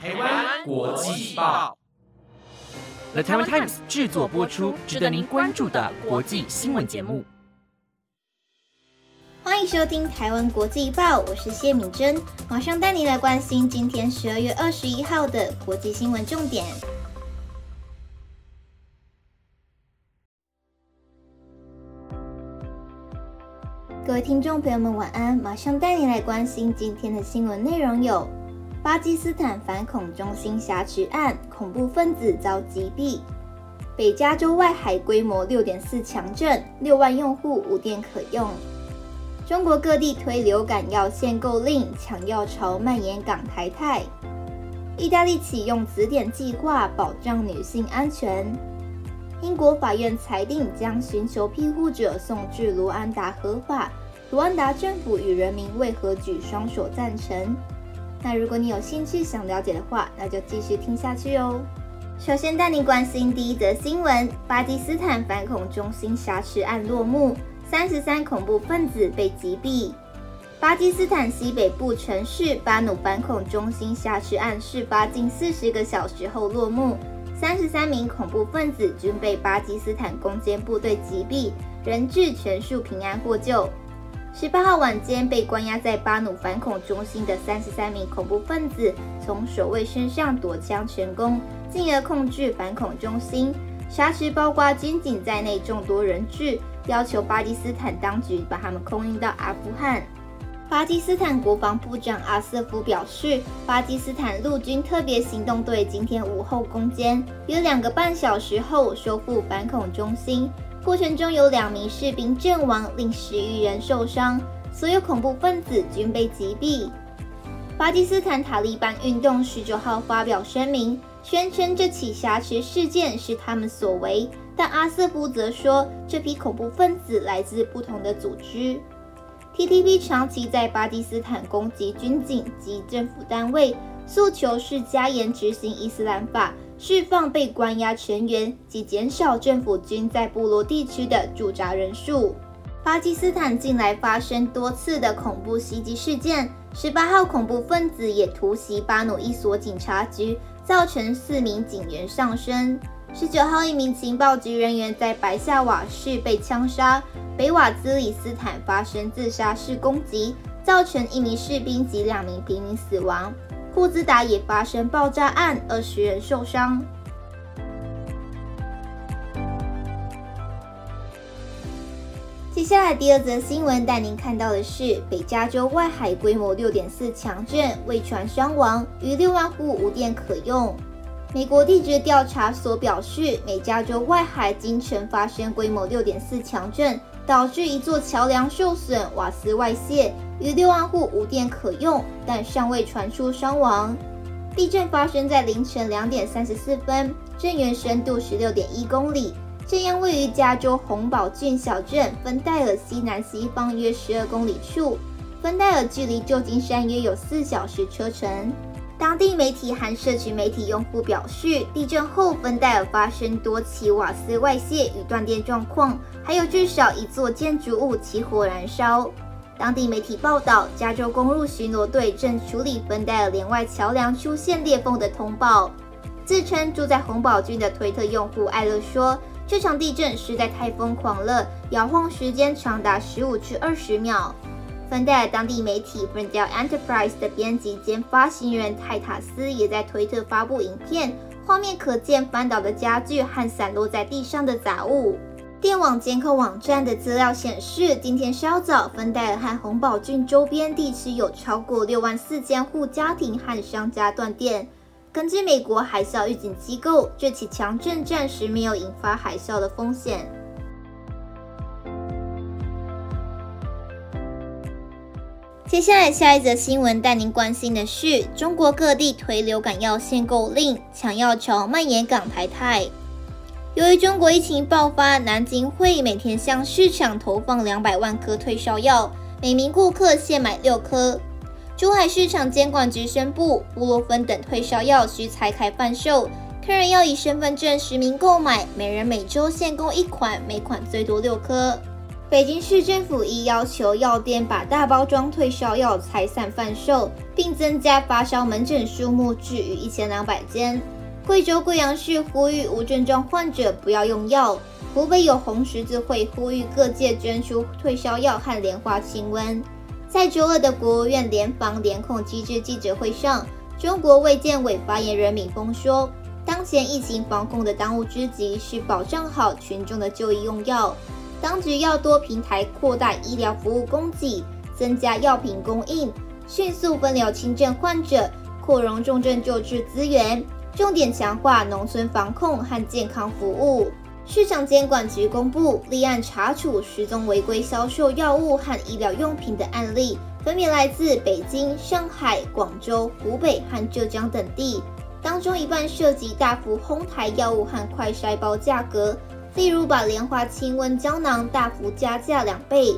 台湾国际报，The Taiwan Times 制作播出，值得您关注的国际新闻节目。欢迎收听《台湾国际报》，我是谢敏珍，马上带你来关心今天十二月二十一号的国际新闻重点。各位听众朋友们，晚安！马上带你来关心今天的新闻内容有：巴基斯坦反恐中心挟持案，恐怖分子遭击毙；北加州外海规模六点四强震，六万用户无电可用；中国各地推流感药限购令，抢药潮蔓延港台泰；意大利启用词典计划，保障女性安全；英国法院裁定将寻求庇护者送至卢安达合法。卢安达政府与人民为何举双手赞成？那如果你有兴趣想了解的话，那就继续听下去哦。首先带你关心第一则新闻：巴基斯坦反恐中心挟持案落幕，三十三恐怖分子被击毙。巴基斯坦西北部城市巴努反恐中心挟持案事发近四十个小时后落幕，三十三名恐怖分子均被巴基斯坦攻坚部队击毙，人质全数平安获救。十八号晚间，被关押在巴努反恐中心的三十三名恐怖分子从守卫身上夺枪成功，进而控制反恐中心，挟持包括军警在内众多人质，要求巴基斯坦当局把他们空运到阿富汗。巴基斯坦国防部长阿瑟夫表示，巴基斯坦陆军特别行动队今天午后攻坚，约两个半小时后收复反恐中心。过程中有两名士兵阵亡，另十余人受伤，所有恐怖分子均被击毙。巴基斯坦塔利班运动十九号发表声明，宣称这起挟持事件是他们所为，但阿瑟夫则说这批恐怖分子来自不同的组织。TTP 长期在巴基斯坦攻击军警及政府单位，诉求是加严执行伊斯兰法。释放被关押成员及减少政府军在部落地区的驻扎人数。巴基斯坦近来发生多次的恐怖袭击事件，十八号恐怖分子也突袭巴努一所警察局，造成四名警员丧生。十九号，一名情报局人员在白夏瓦市被枪杀。北瓦兹里斯坦发生自杀式攻击，造成一名士兵及两名平民死亡。库兹达也发生爆炸案，二十人受伤。接下来第二则新闻带您看到的是，北加州外海规模六点四强震，未传伤亡，逾六万户无电可用。美国地质调查所表示，美加州外海今晨发生规模六点四强震，导致一座桥梁受损，瓦斯外泄。逾六万户无电可用，但尚未传出伤亡。地震发生在凌晨两点三十四分，震源深度十六点一公里，震央位于加州洪堡郡小镇芬戴尔西南西方约十二公里处。芬戴尔距离旧金山约有四小时车程。当地媒体和社区媒体用户表示，地震后芬戴尔发生多起瓦斯外泄与断电状况，还有至少一座建筑物起火燃烧。当地媒体报道，加州公路巡逻队正处理芬戴尔连外桥梁出现裂缝的通报。自称住在红堡郡的推特用户艾乐说：“这场地震实在太疯狂了，摇晃时间长达十五至二十秒。”芬戴尔当地媒体 Ferndale Enterprise 的编辑兼发行人泰塔斯也在推特发布影片，画面可见翻倒的家具和散落在地上的杂物。电网监控网站的资料显示，今天稍早，芬戴尔和洪堡郡周边地区有超过六万四千户家庭和商家断电。根据美国海啸预警机构，这起强震暂时没有引发海啸的风险。接下来，下一则新闻带您关心的是，中国各地推流感药限购令，抢药潮蔓延港台泰。由于中国疫情爆发，南京会每天向市场投放两百万颗退烧药，每名顾客限买六颗。珠海市场监管局宣布，布洛芬等退烧药需拆开贩售，客人要以身份证实名购买，每人每周限购一款，每款最多六颗。北京市政府亦要求药店把大包装退烧药拆散贩售，并增加发烧门诊数目至逾一千两百间。贵州贵阳市呼吁无症状患者不要用药。湖北有红十字会呼吁各界捐出退烧药和莲花清瘟。在周二的国务院联防联控机制记者会上，中国卫健委发言人米峰说，当前疫情防控的当务之急是保障好群众的就医用药，当局要多平台扩大医疗服务供给，增加药品供应，迅速分流轻症患者，扩容重症救治资源。重点强化农村防控和健康服务。市场监管局公布立案查处十宗违规销售药物和医疗用品的案例，分别来自北京、上海、广州、湖北和浙江等地。当中一半涉及大幅哄抬药物和快筛包价格，例如把莲花清瘟胶囊大幅加价两倍。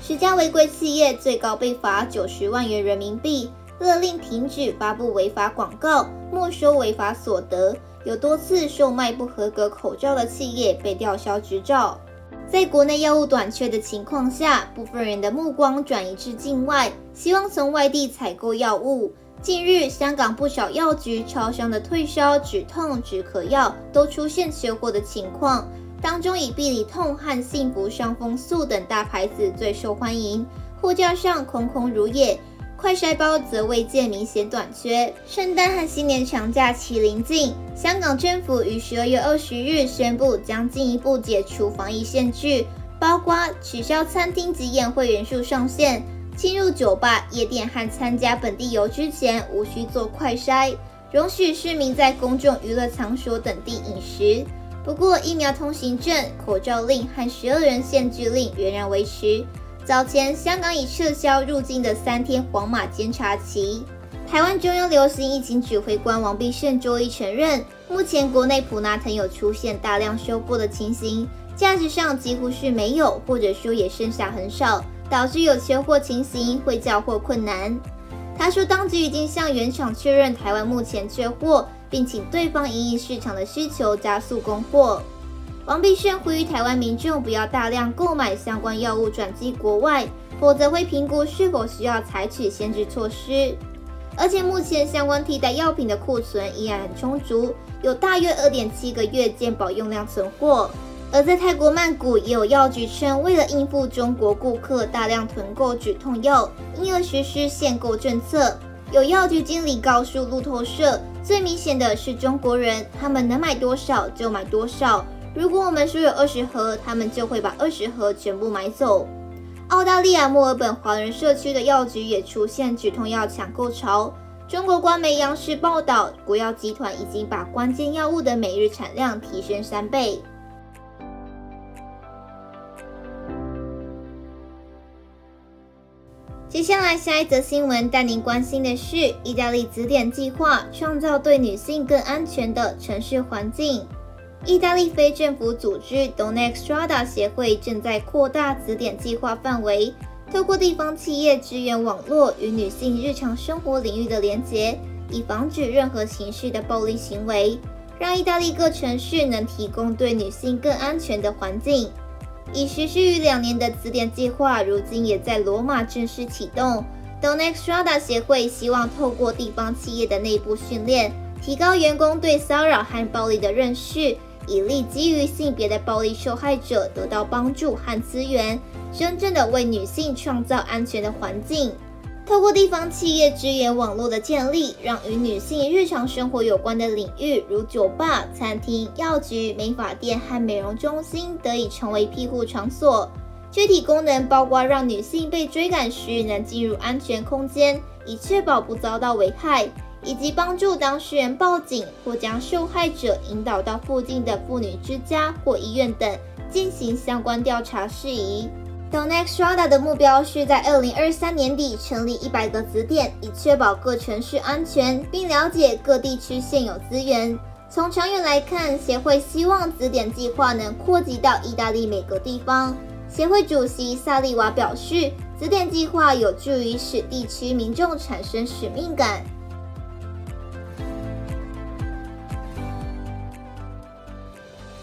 十家违规企业最高被罚九十万元人民币。勒令停止发布违法广告，没收违法所得。有多次售卖不合格口罩的企业被吊销执照。在国内药物短缺的情况下，部分人的目光转移至境外，希望从外地采购药物。近日，香港不少药局、超商的退烧、止痛、止咳药都出现缺货的情况，当中以必理痛和幸福伤风素等大牌子最受欢迎，货架上空空如也。快筛包则未见明显短缺。圣诞和新年长假期临近，香港政府于十二月二十日宣布将进一步解除防疫限制，包括取消餐厅及宴会人数上限，进入酒吧、夜店和参加本地游之前无需做快筛，容许市民在公众娱乐场所等地饮食。不过，疫苗通行证、口罩令和十二人限聚令仍然维持。早前，香港已撤销入境的三天黄码监察期。台湾中央流行疫情指挥官王必胜周一承认，目前国内普拿藤有出现大量收购的情形，价值上几乎是没有，或者说也剩下很少，导致有缺货情形，会交货困难。他说，当局已经向原厂确认台湾目前缺货，并请对方因应市场的需求加速供货。王必胜呼吁台湾民众不要大量购买相关药物转寄国外，否则会评估是否需要采取限制措施。而且目前相关替代药品的库存依然很充足，有大约二点七个月健保用量存货。而在泰国曼谷，也有药局称，为了应付中国顾客大量囤购止痛药，因而实施限购政策。有药局经理告诉路透社，最明显的是中国人，他们能买多少就买多少。如果我们说有二十盒，他们就会把二十盒全部买走。澳大利亚墨尔本华人社区的药局也出现止痛药抢购潮。中国官媒央视报道，国药集团已经把关键药物的每日产量提升三倍。接下来下一则新闻带您关心的是，意大利紫点计划创造对女性更安全的城市环境。意大利非政府组织 Donna Strada 协会正在扩大词典计划范围，透过地方企业支援网络与女性日常生活领域的连结，以防止任何形式的暴力行为，让意大利各城市能提供对女性更安全的环境。已实施于两年的词典计划，如今也在罗马正式启动。Donna Strada 协会希望透过地方企业的内部训练，提高员工对骚扰和暴力的认识。以利基于性别的暴力受害者得到帮助和资源，真正的为女性创造安全的环境。透过地方企业支援网络的建立，让与女性日常生活有关的领域，如酒吧、餐厅、药局、美发店和美容中心，得以成为庇护场所。具体功能包括让女性被追赶时能进入安全空间，以确保不遭到危害。以及帮助当事人报警或将受害者引导到附近的妇女之家或医院等进行相关调查事宜。Donextrada 的目标是在二零二三年底成立一百个子点，以确保各城市安全，并了解各地区现有资源。从长远来看，协会希望子点计划能扩及到意大利每个地方。协会主席萨利瓦表示，子点计划有助于使地区民众产生使命感。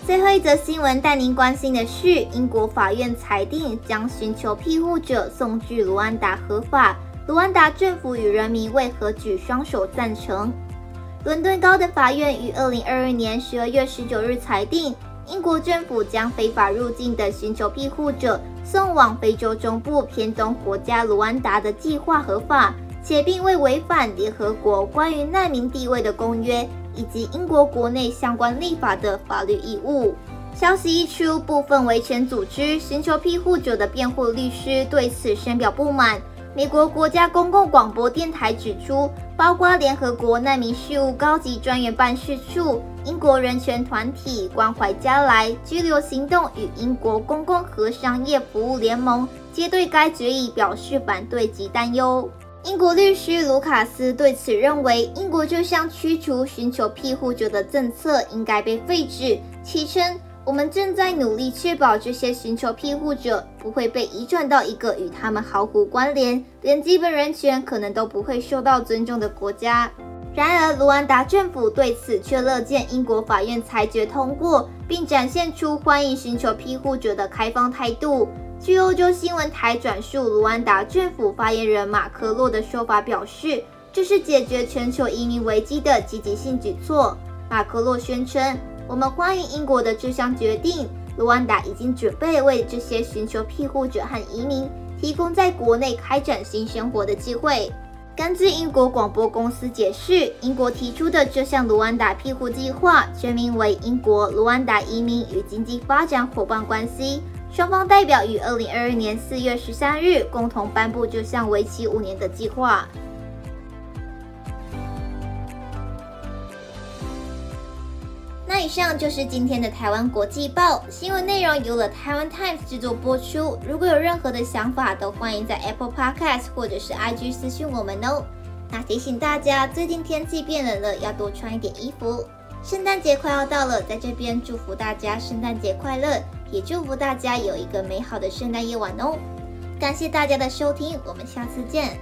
最后一则新闻带您关心的是，英国法院裁定将寻求庇护者送至卢安达合法，卢安达政府与人民为何举双手赞成？伦敦高等法院于二零二二年十二月十九日裁定，英国政府将非法入境的寻求庇护者送往非洲中部偏东国家卢安达的计划合法，且并未违反联合国关于难民地位的公约以及英国国内相关立法的法律义务。消息一出，部分维权组织寻求庇护者的辩护律师对此深表不满。美国国家公共广播电台指出，包括联合国难民事务高级专员办事处、英国人权团体关怀加来拘留行动与英国公共和商业服务联盟，皆对该决议表示反对及担忧。英国律师卢卡斯对此认为，英国这项驱逐寻求庇护者的政策应该被废止，其称。我们正在努力确保这些寻求庇护者不会被移转到一个与他们毫无关联、连基本人权可能都不会受到尊重的国家。然而，卢安达政府对此却乐见英国法院裁决通过，并展现出欢迎寻求庇护者的开放态度。据欧洲新闻台转述卢安达政府发言人马克洛的说法表示，这是解决全球移民危机的积极性举措。马克洛宣称。我们欢迎英国的这项决定。卢安达已经准备为这些寻求庇护者和移民提供在国内开展新生活的机会。根据英国广播公司解释，英国提出的这项卢安达庇护计划全名为“英国卢安达移民与经济发展伙伴关系”。双方代表于二零二二年四月十三日共同颁布这项为期五年的计划。那以上就是今天的台湾国际报新闻内容，由了台湾 Times 制作播出。如果有任何的想法，都欢迎在 Apple Podcast 或者是 IG 私讯我们哦。那提醒大家，最近天气变冷了，要多穿一点衣服。圣诞节快要到了，在这边祝福大家圣诞节快乐，也祝福大家有一个美好的圣诞夜晚哦。感谢大家的收听，我们下次见。